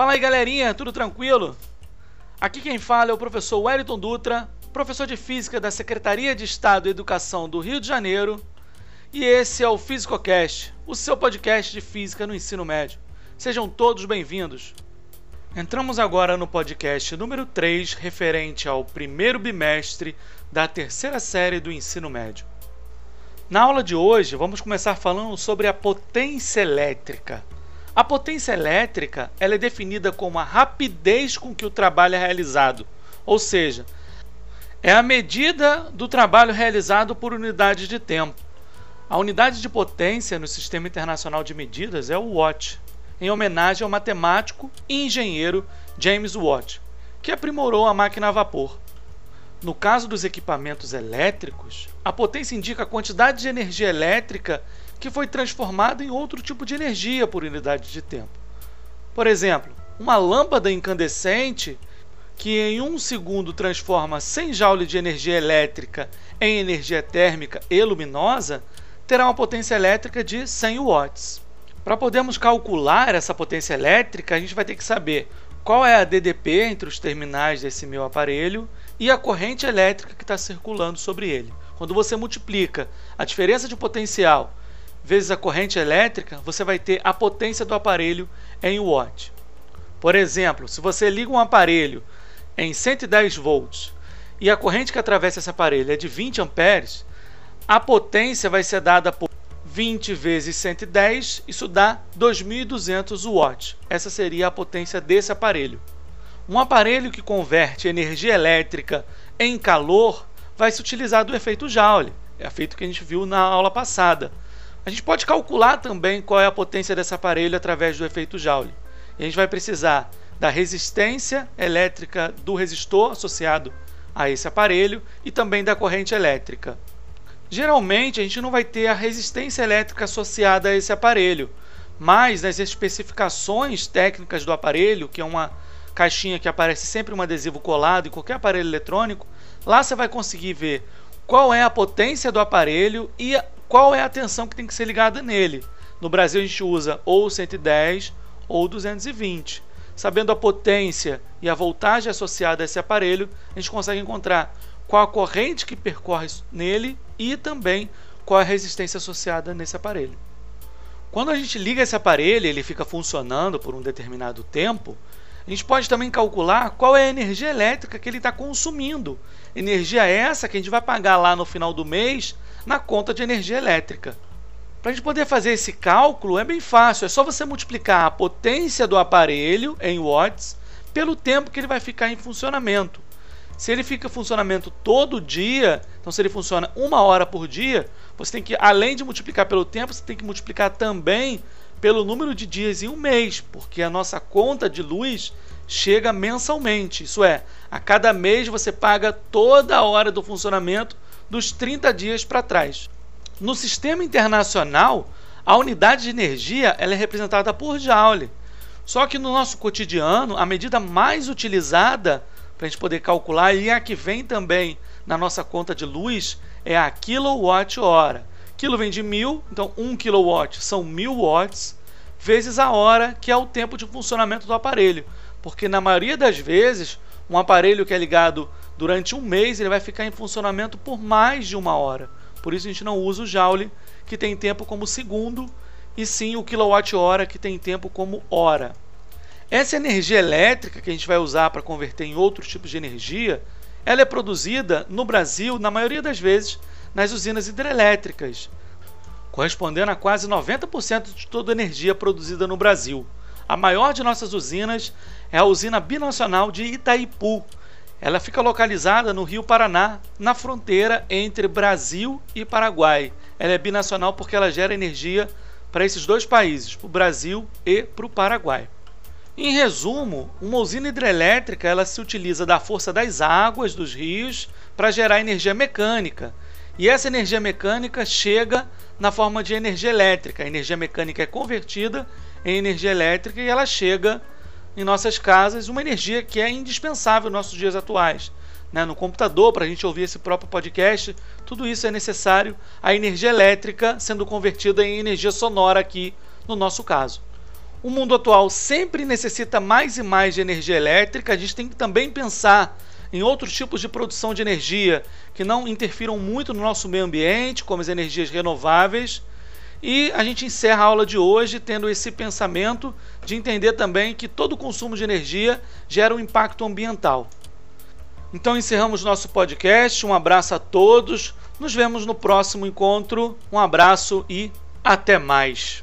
Fala aí galerinha, tudo tranquilo? Aqui quem fala é o professor Wellington Dutra, professor de Física da Secretaria de Estado e Educação do Rio de Janeiro, e esse é o FísicoCast, o seu podcast de Física no ensino médio. Sejam todos bem-vindos. Entramos agora no podcast número 3, referente ao primeiro bimestre da terceira série do ensino médio. Na aula de hoje, vamos começar falando sobre a potência elétrica. A potência elétrica ela é definida como a rapidez com que o trabalho é realizado, ou seja, é a medida do trabalho realizado por unidade de tempo. A unidade de potência no Sistema Internacional de Medidas é o Watt em homenagem ao matemático e engenheiro James Watt, que aprimorou a máquina a vapor. No caso dos equipamentos elétricos, a potência indica a quantidade de energia elétrica que foi transformada em outro tipo de energia por unidade de tempo. Por exemplo, uma lâmpada incandescente que em um segundo transforma 100 joules de energia elétrica em energia térmica e luminosa terá uma potência elétrica de 100 watts. Para podermos calcular essa potência elétrica, a gente vai ter que saber qual é a DDP entre os terminais desse meu aparelho e a corrente elétrica que está circulando sobre ele. Quando você multiplica a diferença de potencial vezes a corrente elétrica, você vai ter a potência do aparelho em watt. Por exemplo, se você liga um aparelho em 110 volts e a corrente que atravessa esse aparelho é de 20 amperes, a potência vai ser dada por 20 vezes 110, isso dá 2.200 watts. Essa seria a potência desse aparelho. Um aparelho que converte energia elétrica em calor vai se utilizar do efeito Joule, é o efeito que a gente viu na aula passada. A gente pode calcular também qual é a potência desse aparelho através do efeito Joule. E a gente vai precisar da resistência elétrica do resistor associado a esse aparelho e também da corrente elétrica. Geralmente a gente não vai ter a resistência elétrica associada a esse aparelho, mas nas especificações técnicas do aparelho, que é uma caixinha que aparece sempre um adesivo colado em qualquer aparelho eletrônico, lá você vai conseguir ver qual é a potência do aparelho e qual é a tensão que tem que ser ligada nele. No Brasil a gente usa ou 110 ou 220. Sabendo a potência e a voltagem associada a esse aparelho, a gente consegue encontrar qual a corrente que percorre nele e também qual a resistência associada nesse aparelho. Quando a gente liga esse aparelho, ele fica funcionando por um determinado tempo, a gente pode também calcular qual é a energia elétrica que ele está consumindo. Energia essa que a gente vai pagar lá no final do mês na conta de energia elétrica. Para a gente poder fazer esse cálculo é bem fácil, é só você multiplicar a potência do aparelho em watts pelo tempo que ele vai ficar em funcionamento. Se ele fica em funcionamento todo dia, então se ele funciona uma hora por dia, você tem que, além de multiplicar pelo tempo, você tem que multiplicar também pelo número de dias em um mês, porque a nossa conta de luz chega mensalmente. Isso é, a cada mês você paga toda a hora do funcionamento dos 30 dias para trás. No sistema internacional, a unidade de energia ela é representada por Joule. Só que no nosso cotidiano, a medida mais utilizada para a gente poder calcular. E a que vem também na nossa conta de luz é a quilowatt-hora. Quilo vem de mil, então 1 kilowatt são mil watts, vezes a hora, que é o tempo de funcionamento do aparelho. Porque na maioria das vezes, um aparelho que é ligado durante um mês, ele vai ficar em funcionamento por mais de uma hora. Por isso a gente não usa o Joule, que tem tempo como segundo, e sim o quilowatt-hora, que tem tempo como hora. Essa energia elétrica que a gente vai usar para converter em outros tipos de energia, ela é produzida no Brasil, na maioria das vezes, nas usinas hidrelétricas, correspondendo a quase 90% de toda a energia produzida no Brasil. A maior de nossas usinas é a usina binacional de Itaipu. Ela fica localizada no Rio Paraná, na fronteira entre Brasil e Paraguai. Ela é binacional porque ela gera energia para esses dois países, para o Brasil e para o Paraguai. Em resumo, uma usina hidrelétrica ela se utiliza da força das águas dos rios para gerar energia mecânica. E essa energia mecânica chega na forma de energia elétrica. A energia mecânica é convertida em energia elétrica e ela chega em nossas casas, uma energia que é indispensável nos nossos dias atuais. Né? No computador, para a gente ouvir esse próprio podcast, tudo isso é necessário, a energia elétrica sendo convertida em energia sonora aqui no nosso caso. O mundo atual sempre necessita mais e mais de energia elétrica, a gente tem que também pensar em outros tipos de produção de energia que não interfiram muito no nosso meio ambiente, como as energias renováveis. E a gente encerra a aula de hoje tendo esse pensamento de entender também que todo consumo de energia gera um impacto ambiental. Então encerramos nosso podcast. Um abraço a todos. Nos vemos no próximo encontro. Um abraço e até mais.